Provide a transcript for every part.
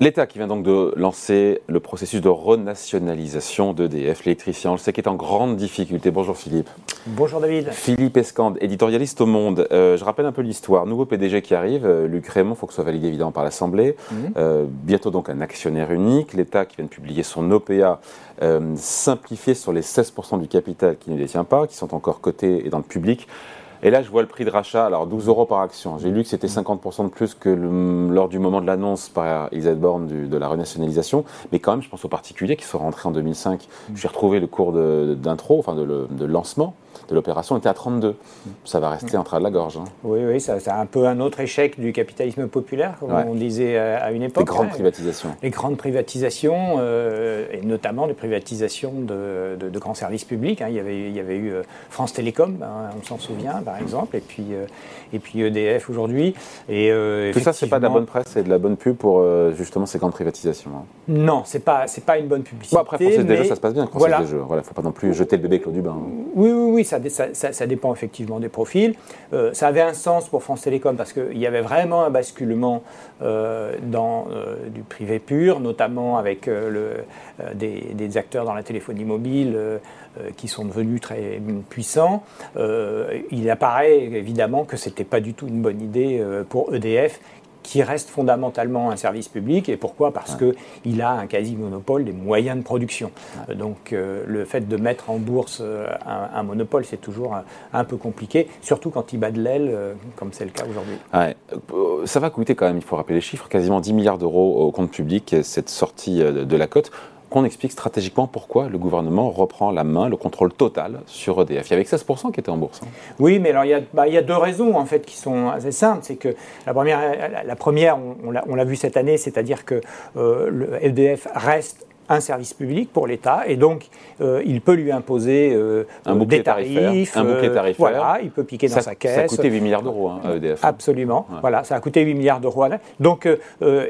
L'État qui vient donc de lancer le processus de renationalisation d'EDF, l'électricien, on le sait, qui est en grande difficulté. Bonjour Philippe. Bonjour David. Philippe Escande, éditorialiste au Monde. Euh, je rappelle un peu l'histoire. Nouveau PDG qui arrive, euh, Luc Raymond, il faut que ce soit validé évidemment par l'Assemblée. Mhm. Euh, bientôt donc un actionnaire unique. L'État qui vient de publier son OPA simplifié sur les 16% du capital qui ne détient pas, qui sont encore cotés et dans le public. Et là, je vois le prix de rachat, alors 12 euros par action. J'ai lu que c'était 50% de plus que lors du moment de l'annonce par Elisabeth Borne de la renationalisation. Mais quand même, je pense aux particuliers qui sont rentrés en 2005. J'ai retrouvé le cours d'intro, enfin de, lancement de l'opération était à 32. Ça va rester en train de la gorge. Hein. Oui, oui, c'est un peu un autre échec du capitalisme populaire, comme on disait à une époque. Les grandes privatisations. Les grandes privatisations, euh, et notamment les privatisations de, grands services publics. Hein. Il, y avait, il y avait eu euh, France Télécom, hein, on s'en souvient, par exemple, et puis, euh, et puis EDF aujourd'hui. Et, Tout ça, c'est pas de la bonne presse, c'est de la bonne pub pour justement ces grandes privatisations. Non, c'est pas, pas une bonne publicité. Bon, après, Française des Jeux, ça se passe bien. Voilà. Il ne faut pas non plus jeter le bébé Claude Dubin. Oui, oui, oui, ça ça, dépend effectivement des profils. Euh, ça avait un sens pour France Télécom parce qu'il y avait vraiment un basculement euh, dans euh, du privé pur, notamment avec le, des, acteurs dans la téléphonie mobile qui sont devenus très puissants. il apparaît évidemment que ce n'était pas du tout une bonne idée pour EDF qui reste fondamentalement un service public. Et pourquoi? Parce qu'il a un quasi-monopole des moyens de production. Donc euh, le fait de mettre en bourse euh, un, monopole, c'est toujours un, peu compliqué, surtout quand il bat de l'aile, euh, comme c'est le cas aujourd'hui. Ça va coûter quand même, il faut rappeler les chiffres, quasiment 10 milliards d'euros au compte public, cette sortie de la cote qu'on explique stratégiquement pourquoi le gouvernement reprend la main, le contrôle total sur EDF. Il y avait 16% qui étaient en bourse. Hein. Oui, mais alors il y, a, bah, il y, a, deux raisons en fait qui sont assez simples. C'est que la première, la, on, l'a vu cette année, c'est-à-dire que euh, le EDF reste un service public pour l'État et donc euh, il peut lui imposer euh, un des tarifs, un bouclier tarifaire. voilà, il peut piquer dans sa caisse. Ça a coûté 8 milliards d'euros hein, à EDF. Absolument, voilà, ça a coûté 8 milliards d'euros. Donc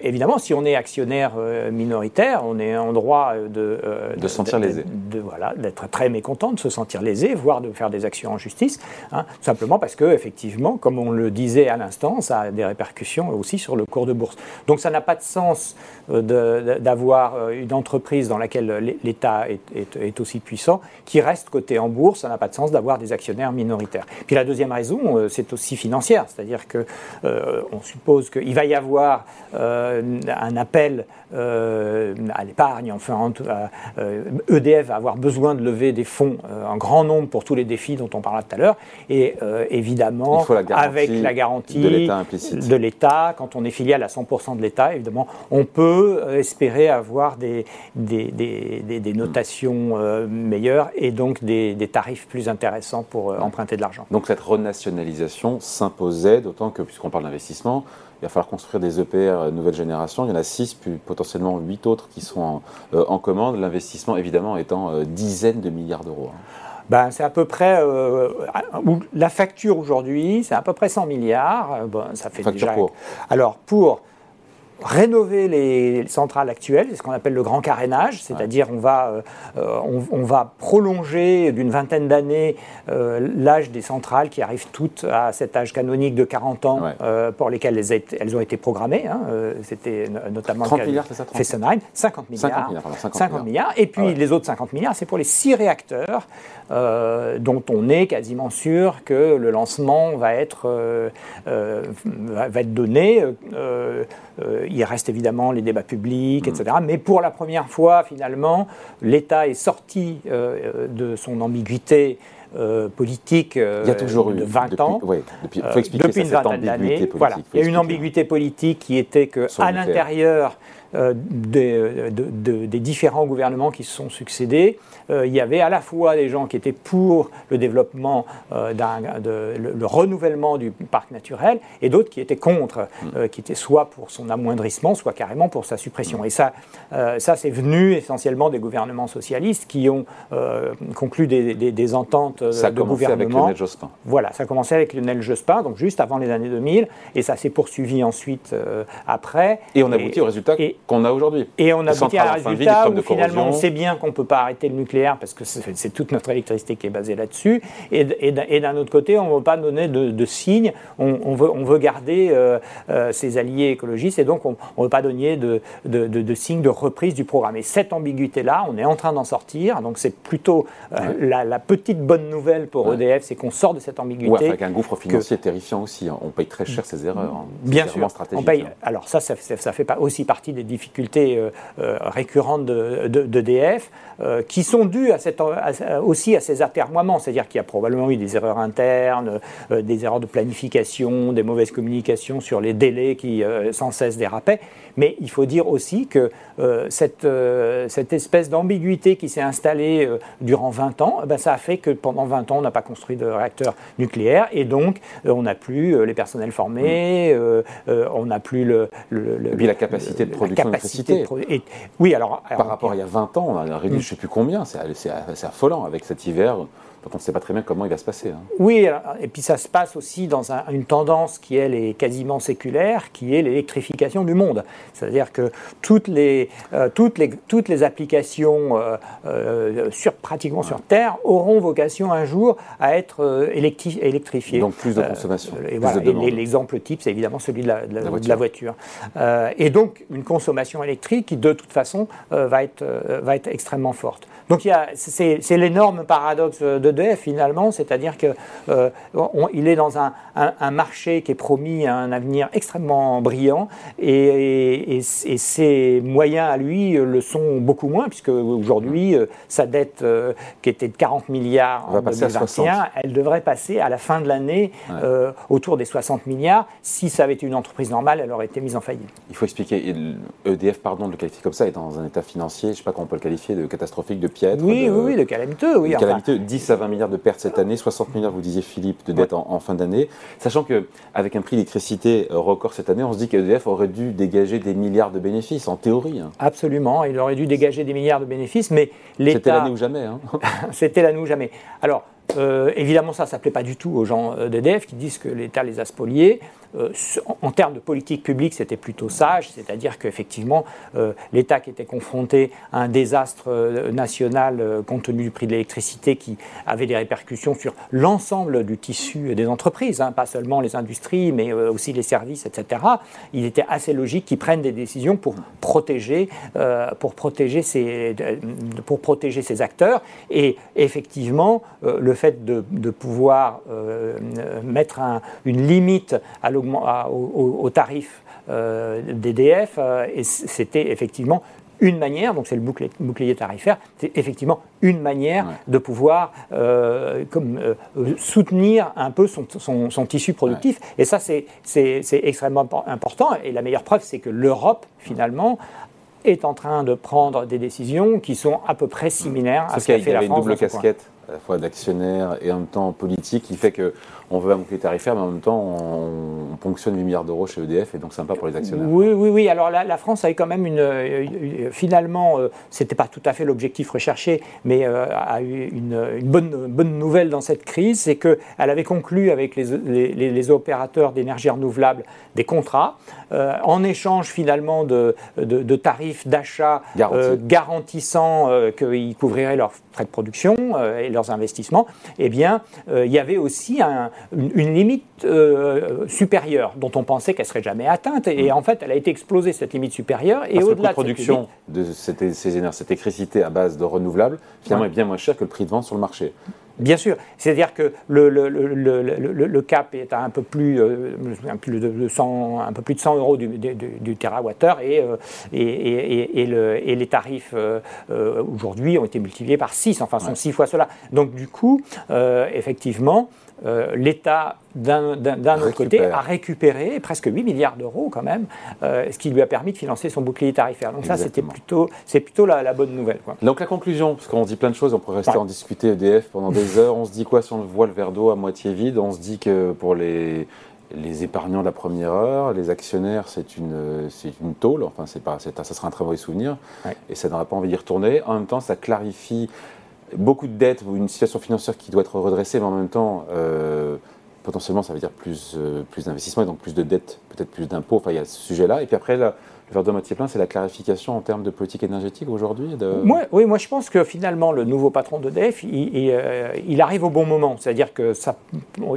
évidemment, si on est actionnaire minoritaire, on est en droit de de se sentir lésé, de, voilà, d'être très mécontent, de se sentir lésé, voire de faire des actions en justice, hein, simplement parce que effectivement, comme on le disait à l'instant, ça a des répercussions aussi sur le cours de bourse. Donc ça n'a pas de sens d'avoir une entreprise dans laquelle l'État est, aussi puissant, qui reste coté en bourse, ça n'a pas de sens d'avoir des actionnaires minoritaires. Puis la deuxième raison, euh, c'est aussi financière, c'est-à-dire que euh, on suppose qu'il va y avoir euh, un appel à l'épargne, enfin EDF va avoir besoin de lever des fonds en grand nombre pour tous les défis dont on parlera tout à l'heure, et évidemment avec la garantie de l'État, quand on est filiale à 100% de l'État, évidemment, on peut espérer avoir des, des, notations euh, meilleures et donc des, tarifs plus intéressants pour euh, emprunter de l'argent. Donc cette renationalisation s'imposait, d'autant que, puisqu'on parle d'investissement, il va falloir construire des EPR euh, nouvelle génération. Il y en a six, puis potentiellement huit autres qui sont en, commande. L'investissement, évidemment, étant dizaines de milliards d'euros. Hein. Ben, c'est à peu près. la facture aujourd'hui, c'est à peu près 100 milliards. Bon, ça fait facture Pour. Alors, pour rénover les centrales actuelles, c'est ce qu'on appelle le grand carénage, c'est-à-dire on, va, euh, euh, on, va prolonger d'une vingtaine d'années euh, l'âge des centrales qui arrivent toutes à cet âge canonique de 40 ans pour lesquelles elles, elles, ont été programmées. Hein, C'était notamment 30 milliards, c'est ça 50 milliards. 50 milliards, Et puis les autres 50 milliards, c'est pour les six réacteurs dont on est quasiment sûr que le lancement va être, va, être donné il reste évidemment les débats publics, mm. etc. Mais pour la première fois, finalement, l'État est sorti euh, de son ambiguïté euh, politique il y a toujours de 20 ans. depuis, faut expliquer depuis une vingtaine d'années. Voilà. Il y a une ambiguïté politique qui était qu'à l'intérieur euh, des, des, différents gouvernements qui se sont succédés, euh, il y avait à la fois des gens qui étaient pour le développement, euh, de, le, renouvellement du parc naturel, et d'autres qui étaient contre, mm. qui étaient soit pour son amoindrissement, soit carrément pour sa suppression. Et ça, ça c'est venu essentiellement des gouvernements socialistes qui ont conclu des, des, ententes ça de gouvernement. avec Lionel Jospin. Voilà, ça a commencé avec Lionel Jospin, donc juste avant les années 2000, et ça s'est poursuivi ensuite après. Et on aboutit au résultat qu'on a aujourd'hui. Et on a aboutit à un résultat où finalement on sait bien qu'on ne peut pas arrêter le nucléaire parce que c'est toute notre électricité qui est basée là-dessus. Et, d'un autre côté, on ne veut pas donner de, signes, on, veut, on veut garder euh, euh, ses alliés écologistes et donc on ne veut pas donner de, de, signes de reprise du programme. Et cette ambiguïté-là, on est en train d'en sortir. Donc c'est plutôt euh, la, petite bonne nouvelle pour EDF, c'est qu'on sort de cette ambiguïté. avec un gouffre financier terrifiant aussi. Hein. On paye très cher ces erreurs. Hein. Bien sûr. On paye, hein. alors ça, ça, ça, fait pas aussi partie des difficultés récurrentes d'EDF. Euh, qui sont à cette, aussi à ces atermoiements, c'est-à-dire qu'il y a probablement eu des erreurs internes, euh, des erreurs de planification, des mauvaises communications sur les délais qui euh, sans cesse dérapaient, mais il faut dire aussi que cette, cette, espèce d'ambiguïté qui s'est installée durant 20 ans, eh ben, ça a fait que pendant 20 ans, on n'a pas construit de réacteurs nucléaires et donc on n'a plus les personnels formés, on n'a plus le, Et puis la capacité de production d'électricité. Oui, alors, Par rapport à il y a 20 ans, on a réduit je ne sais plus combien, c'est affolant avec cet hiver on ne sait pas très bien comment il va se passer. Hein. Oui, et puis ça se passe aussi dans une tendance qui, elle, est quasiment séculaire, qui est l'électrification du monde. C'est-à-dire que toutes les, euh, toutes les, toutes les applications euh, euh, sur, pratiquement sur Terre auront vocation un jour à être électrifiées. Donc plus de consommation. L'exemple type, c'est évidemment celui de la, de la voiture. et donc une consommation électrique qui, de toute façon, va, être, va être extrêmement forte. Donc c'est l'énorme paradoxe d'EDF finalement, c'est-à-dire qu'il euh, est dans un, marché qui est promis à un avenir extrêmement brillant et, ses moyens à lui le sont beaucoup moins puisque aujourd'hui euh, sa dette euh, qui était de 40 milliards en 2021, elle devrait passer à la fin de l'année autour des 60 milliards. Si ça avait été une entreprise normale, elle aurait été mise en faillite. Il faut expliquer, EDF, pardon de le qualifier comme ça, est dans un état financier, je ne sais pas comment on peut le qualifier, de catastrophique, de oui, de, oui, oui, de calamiteux. Oui, de calamiteux, 10 à 20 milliards de pertes cette année, 60 milliards, vous disiez Philippe, de dettes en, fin d'année. Sachant qu'avec un prix d'électricité euh, record cette année, on se dit qu'EDF aurait dû dégager des milliards de bénéfices, en théorie. Hein. Absolument, il aurait dû dégager des milliards de bénéfices, mais l'État... C'était l'année ou jamais. Hein. C'était l'année ou jamais. Alors, euh, évidemment, ça ne plaît pas du tout aux gens euh, d'EDF qui disent que l'État les a spoliés. Euh, en, termes de politique publique, c'était plutôt sage, c'est-à-dire qu'effectivement, euh, l'État qui était confronté à un désastre euh, national compte tenu du prix de l'électricité qui avait des répercussions sur l'ensemble du tissu des entreprises, hein, pas seulement les industries, mais aussi les services, etc. Il était assez logique qu'ils prennent des décisions pour protéger, pour protéger, ces, pour protéger acteurs. Et effectivement, le fait de, pouvoir mettre une limite à au, au, tarif euh, d'EDF, euh, et c'était effectivement une manière, donc c'est le bouclier, tarifaire, c'est effectivement une manière de pouvoir euh, comme, soutenir un peu son, son, tissu productif. Et ça, c'est extrêmement important. Et la meilleure preuve, c'est que l'Europe, finalement, est en train de prendre des décisions qui sont à peu près similaires à ce qu'a fait la France. une double casquette, à la fois d'actionnaire et en même temps politique, qui fait que on veut un bouclier tarifaire, mais en même temps, on, ponctionne 8 milliards d'euros chez EDF, et donc sympa pour les actionnaires. Oui, oui, oui. Alors la, France avait quand même une. Euh, finalement, euh, ce n'était pas tout à fait l'objectif recherché, mais euh, a eu une, bonne, bonne nouvelle dans cette crise, c'est qu'elle avait conclu avec les, les, opérateurs d'énergie renouvelable des contrats, en échange finalement de, de, tarifs d'achat garantissant qu'ils couvriraient leurs frais de production et leurs investissements. Eh bien, il y avait aussi un, une, limite euh, supérieure dont on pensait qu'elle serait jamais atteinte. Et, en fait, elle a été explosée, cette limite supérieure. Et au-delà de production de cette, ces cette électricité à base de renouvelables, finalement, est bien moins cher que le prix de vente sur le marché. Bien sûr, c'est-à-dire que le, le, le, le, cap est à un peu plus, euh, plus de 100, un peu plus de 100 euros du, du, du terawattheure et, euh, et, et, et, les tarifs euh, aujourd'hui ont été multipliés par 6, enfin sont 6 fois cela. Donc du coup, effectivement, euh, l'État, d'un autre côté, a récupéré presque 8 milliards d'euros quand même, euh, ce qui lui a permis de financer son bouclier tarifaire. Donc ça, c'était plutôt, c'est plutôt la, bonne nouvelle. Donc la conclusion, parce qu'on dit plein de choses, on pourrait rester en discuter EDF pendant des heures. On se dit quoi si on voit le verre d'eau à moitié vide? On se dit que pour les les épargnants de la première heure, les actionnaires, c'est une, c'est une tôle, enfin, c'est pas, ça sera un très mauvais souvenir, et ça n'aura pas envie d'y retourner. En même temps, ça clarifie beaucoup de dettes ou une situation financière qui doit être redressée, mais en même temps, euh, potentiellement, ça veut dire plus, plus d'investissement et donc plus de dettes, peut-être plus d'impôts. Enfin, il y a ce sujet-là. Et puis après, là, le verre de moitié plein, c'est la clarification en termes de politique énergétique aujourd'hui de... Oui, moi je pense que finalement le nouveau patron d'EDF, il, il, euh, il, arrive au bon moment. C'est-à-dire que ça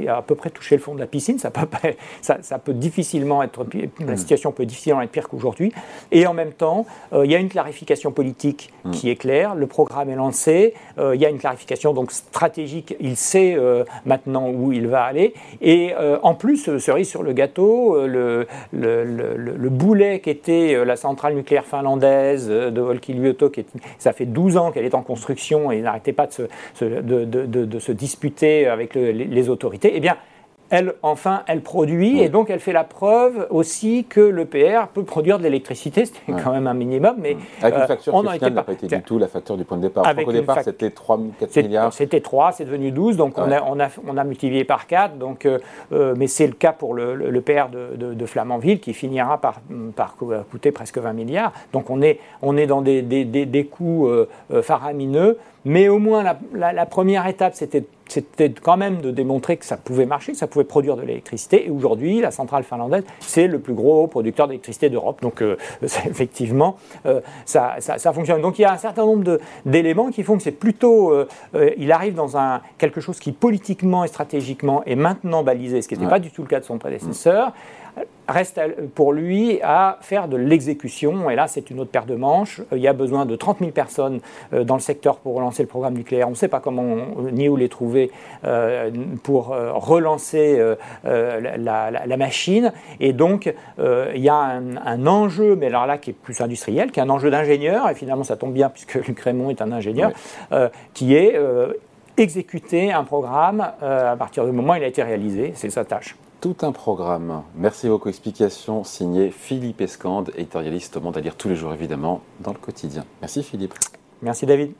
il a à peu près touché le fond de la piscine, ça peut, ça, ça peut difficilement être, la hmm. situation peut difficilement être pire qu'aujourd'hui. Et en même temps, euh, il y a une clarification politique hmm. qui est claire, le programme est lancé, euh, il y a une clarification donc stratégique, il sait maintenant où il va aller. Et en plus, cerise sur le gâteau, le, le, le, le boulet qui était euh, la centrale nucléaire finlandaise euh, de Olkiluoto, qui ça fait 12 ans qu'elle est en construction et n'arrêtait pas de se, de, se, disputer avec les autorités, eh bien, elle, enfin, elle produit et donc elle fait la preuve aussi que l'EPR peut produire de l'électricité, c'était quand même un minimum. Mais, Avec une euh, facture on qui n'a pas été du tout la facture du point de départ. Au départ, c'était 3 4 milliards. C'était 3, c'est devenu 12, donc on, a, on, a, on, a, multiplié par 4. Donc, euh, euh, mais c'est le cas pour l'EPR le, de, de, Flamanville qui finira par, par, coûter presque 20 milliards. Donc on est, on est dans des, des, des, des coûts faramineux. Mais au moins, la, la, première étape, c'était quand même de démontrer que ça pouvait marcher, que ça pouvait produire de l'électricité. Et aujourd'hui, la centrale finlandaise, c'est le plus gros producteur d'électricité d'Europe. Donc, euh, effectivement, euh, ça, ça, ça, fonctionne. Donc, il y a un certain nombre d'éléments qui font que c'est plutôt. Euh, il arrive dans un, quelque chose qui, politiquement et stratégiquement, est maintenant balisé, ce qui n'était pas du tout le cas de son prédécesseur reste pour lui à faire de l'exécution. Et là, c'est une autre paire de manches. Euh, il y a besoin de 30 000 personnes euh, dans le secteur pour relancer le programme nucléaire. On ne sait pas comment ni où les trouver euh, pour relancer la, machine. Et donc, il y a un, enjeu, mais alors là, qui est plus industriel, qui est un enjeu d'ingénieur. Et finalement, ça tombe bien puisque Luc Raymond est un ingénieur, qui est exécuter un programme à partir du moment où il a été réalisé. C'est sa tâche tout un programme. Merci beaucoup. Explication signée Philippe Escande, éditorialiste au Monde à lire tous les jours évidemment dans le quotidien. Merci Philippe. Merci David.